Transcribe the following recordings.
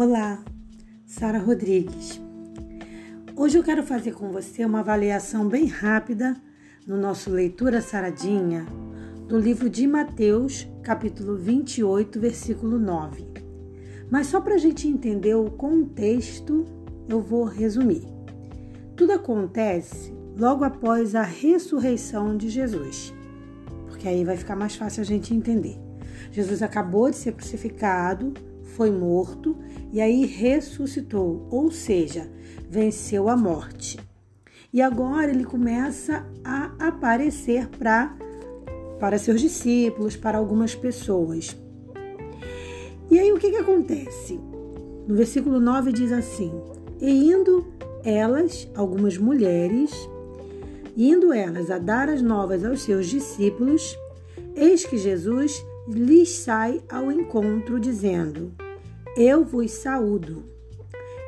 Olá, Sara Rodrigues. Hoje eu quero fazer com você uma avaliação bem rápida no nosso Leitura Saradinha do livro de Mateus, capítulo 28, versículo 9. Mas só para a gente entender o contexto, eu vou resumir. Tudo acontece logo após a ressurreição de Jesus, porque aí vai ficar mais fácil a gente entender. Jesus acabou de ser crucificado, foi morto e aí ressuscitou, ou seja, venceu a morte. E agora ele começa a aparecer para para seus discípulos, para algumas pessoas. E aí o que, que acontece? No versículo 9 diz assim: E indo elas, algumas mulheres, indo elas a dar as novas aos seus discípulos, eis que Jesus lhes sai ao encontro, dizendo: Eu vos saúdo.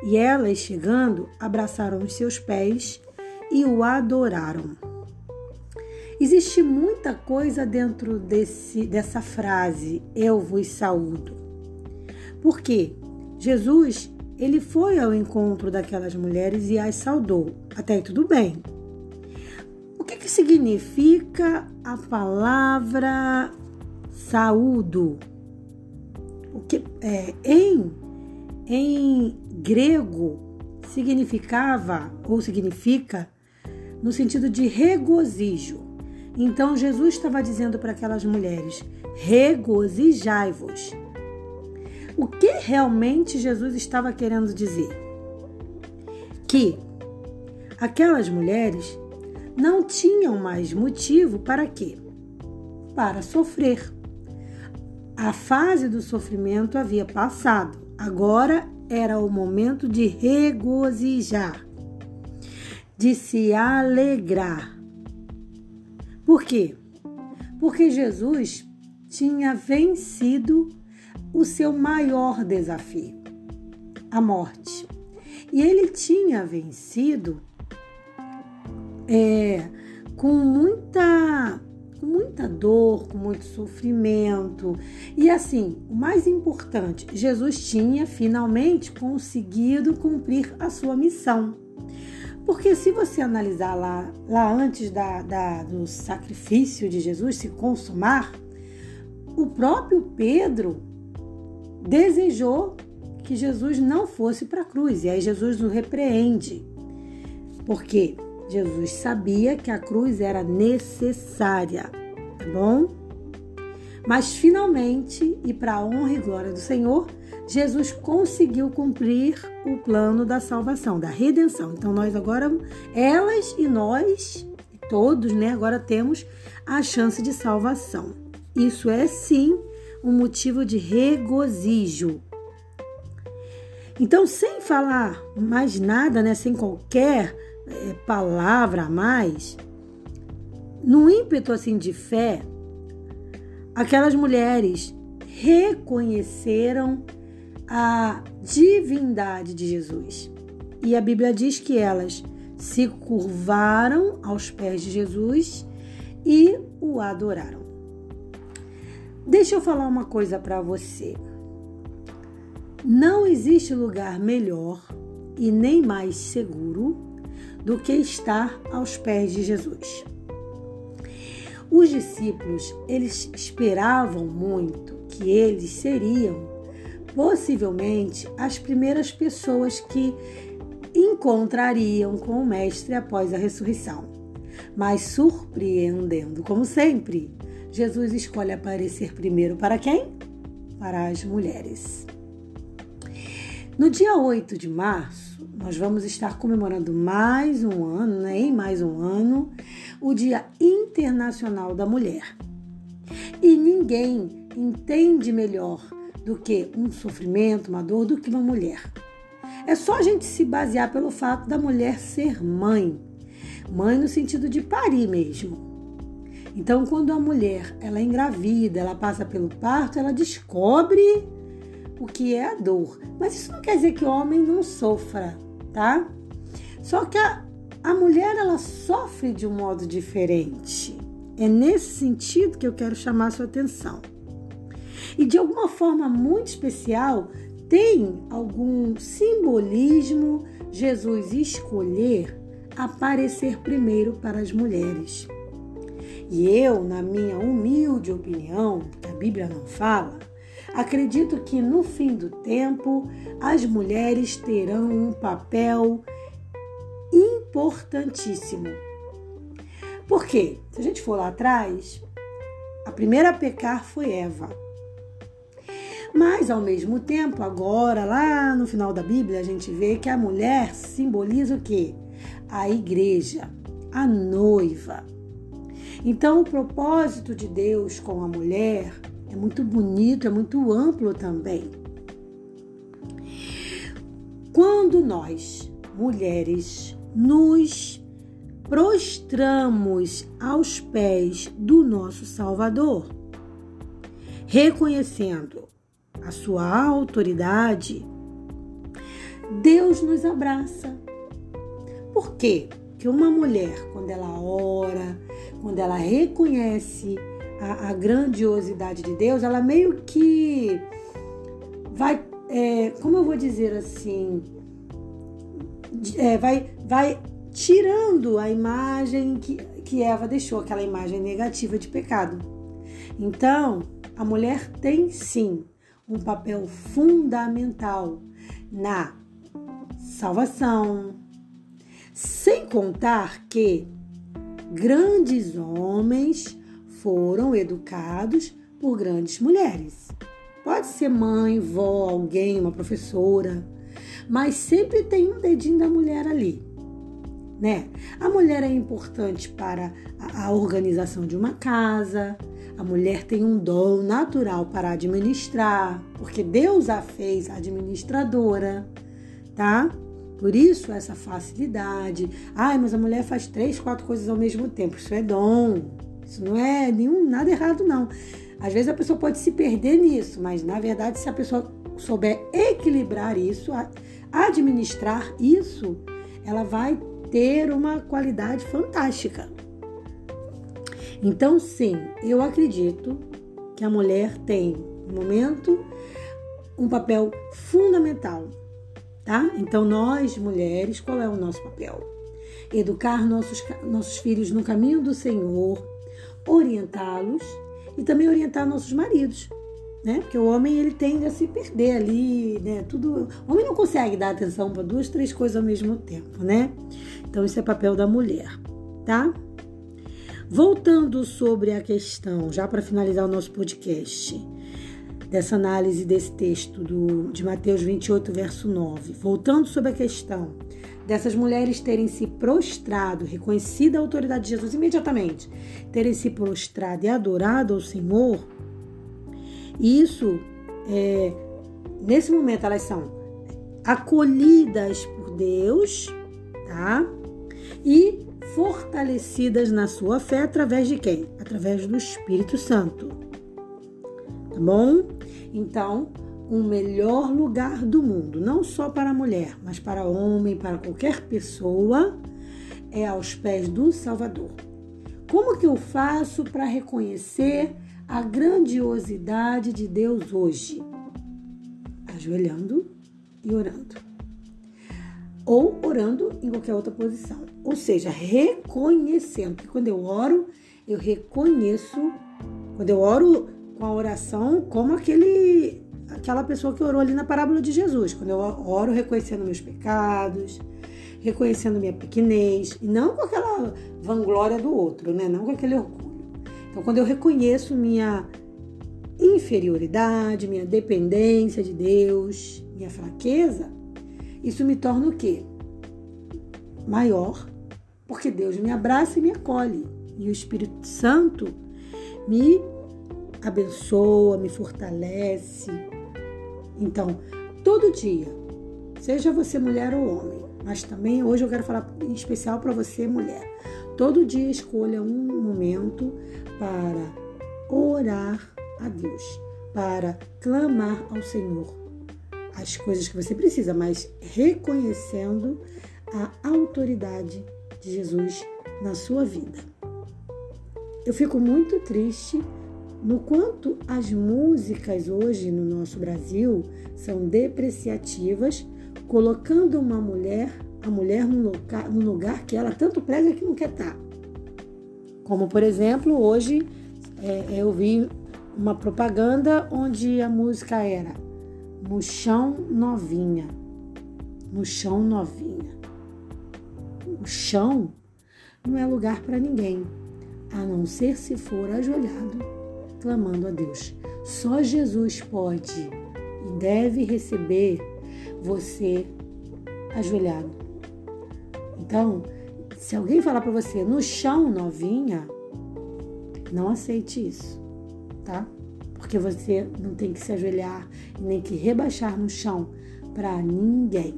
E elas, chegando, abraçaram os seus pés e o adoraram. Existe muita coisa dentro desse, dessa frase, eu vos saúdo. Por quê? Jesus, ele foi ao encontro daquelas mulheres e as saudou. Até aí tudo bem. O que, que significa a palavra saúdo. O que é, em em grego significava ou significa no sentido de regozijo. Então Jesus estava dizendo para aquelas mulheres: regozijai-vos. O que realmente Jesus estava querendo dizer? Que aquelas mulheres não tinham mais motivo para quê? Para sofrer. A fase do sofrimento havia passado, agora era o momento de regozijar, de se alegrar. Por quê? Porque Jesus tinha vencido o seu maior desafio, a morte. E ele tinha vencido é, com muita muita dor, com muito sofrimento. E assim, o mais importante, Jesus tinha finalmente conseguido cumprir a sua missão. Porque se você analisar lá, lá antes da, da, do sacrifício de Jesus se consumar, o próprio Pedro desejou que Jesus não fosse para a cruz. E aí Jesus o repreende. Por quê? Jesus sabia que a cruz era necessária, tá bom? Mas finalmente, e para a honra e glória do Senhor, Jesus conseguiu cumprir o plano da salvação, da redenção. Então nós agora, elas e nós, todos, né, agora temos a chance de salvação. Isso é sim um motivo de regozijo. Então, sem falar mais nada, né, sem qualquer é, palavra a mais, no ímpeto assim de fé, aquelas mulheres reconheceram a divindade de Jesus. E a Bíblia diz que elas se curvaram aos pés de Jesus e o adoraram. Deixa eu falar uma coisa para você. Não existe lugar melhor e nem mais seguro do que estar aos pés de Jesus. Os discípulos, eles esperavam muito que eles seriam possivelmente as primeiras pessoas que encontrariam com o mestre após a ressurreição. Mas surpreendendo, como sempre, Jesus escolhe aparecer primeiro para quem? Para as mulheres. No dia 8 de março, nós vamos estar comemorando mais um ano, né? Em mais um ano, o Dia Internacional da Mulher. E ninguém entende melhor do que um sofrimento, uma dor, do que uma mulher. É só a gente se basear pelo fato da mulher ser mãe. Mãe no sentido de parir mesmo. Então, quando a mulher ela é engravida, ela passa pelo parto, ela descobre o que é a dor. Mas isso não quer dizer que o homem não sofra, tá? Só que a, a mulher ela sofre de um modo diferente. É nesse sentido que eu quero chamar a sua atenção. E de alguma forma muito especial, tem algum simbolismo Jesus escolher aparecer primeiro para as mulheres? E eu, na minha humilde opinião, que a Bíblia não fala, acredito que no fim do tempo as mulheres terão um papel importantíssimo. Por quê? Se a gente for lá atrás, a primeira a pecar foi Eva. Mas, ao mesmo tempo, agora, lá no final da Bíblia, a gente vê que a mulher simboliza o quê? A igreja, a noiva. Então, o propósito de Deus com a mulher é muito bonito, é muito amplo também. Quando nós, mulheres, nos prostramos aos pés do nosso Salvador, reconhecendo a sua autoridade, Deus nos abraça. Por quê? Porque uma mulher, quando ela ora, quando ela reconhece a, a grandiosidade de Deus, ela meio que vai, é, como eu vou dizer assim, é, vai, vai tirando a imagem que, que Eva deixou, aquela imagem negativa de pecado. Então, a mulher tem sim um papel fundamental na salvação. Sem contar que grandes homens foram educados por grandes mulheres. Pode ser mãe, vó, alguém, uma professora, mas sempre tem um dedinho da mulher ali. Né? A mulher é importante para a organização de uma casa, a mulher tem um dom natural para administrar, porque Deus a fez administradora, tá? Por isso essa facilidade. Ai, mas a mulher faz três, quatro coisas ao mesmo tempo. Isso é dom. Isso não é nenhum nada errado não. Às vezes a pessoa pode se perder nisso, mas na verdade se a pessoa souber equilibrar isso, administrar isso, ela vai ter uma qualidade fantástica. Então, sim, eu acredito que a mulher tem, no momento, um papel fundamental, tá? Então, nós, mulheres, qual é o nosso papel? Educar nossos, nossos filhos no caminho do Senhor, orientá-los e também orientar nossos maridos, né? Porque o homem ele tende a se perder ali, né? Tudo, o homem não consegue dar atenção para duas, três coisas ao mesmo tempo, né? Então, isso é papel da mulher, tá? Voltando sobre a questão, já para finalizar o nosso podcast, dessa análise desse texto do, de Mateus 28, verso 9. Voltando sobre a questão dessas mulheres terem se prostrado, reconhecido a autoridade de Jesus imediatamente, terem se prostrado e adorado ao Senhor, isso, é, nesse momento, elas são acolhidas por Deus, tá? E fortalecidas na sua fé através de quem? Através do Espírito Santo. Tá bom? Então, um melhor lugar do mundo, não só para a mulher, mas para homem, para qualquer pessoa, é aos pés do Salvador. Como que eu faço para reconhecer a grandiosidade de Deus hoje? Ajoelhando e orando ou orando em qualquer outra posição. Ou seja, reconhecendo. Porque quando eu oro, eu reconheço. Quando eu oro com a oração, como aquele, aquela pessoa que orou ali na parábola de Jesus. Quando eu oro reconhecendo meus pecados, reconhecendo minha pequenez, e não com aquela vanglória do outro, né? Não com aquele orgulho. Então, quando eu reconheço minha inferioridade, minha dependência de Deus, minha fraqueza, isso me torna o quê? Maior, porque Deus me abraça e me acolhe. E o Espírito Santo me abençoa, me fortalece. Então, todo dia, seja você mulher ou homem, mas também hoje eu quero falar em especial para você, mulher. Todo dia escolha um momento para orar a Deus, para clamar ao Senhor, as coisas que você precisa, mas reconhecendo a autoridade de Jesus na sua vida. Eu fico muito triste no quanto as músicas hoje no nosso Brasil são depreciativas, colocando uma mulher, a mulher no lugar, no lugar que ela tanto prega que não quer estar. Como, por exemplo, hoje é, eu vi uma propaganda onde a música era No chão novinha. No chão novinha. O chão não é lugar para ninguém, a não ser se for ajoelhado, clamando a Deus. Só Jesus pode e deve receber você ajoelhado. Então, se alguém falar para você no chão novinha, não aceite isso, tá? Porque você não tem que se ajoelhar nem que rebaixar no chão para ninguém.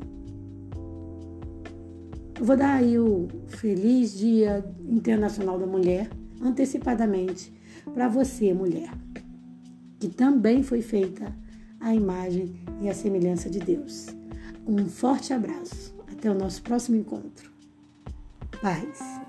Eu vou dar aí o feliz Dia Internacional da Mulher antecipadamente para você, mulher, que também foi feita a imagem e a semelhança de Deus. Um forte abraço. Até o nosso próximo encontro. Paz.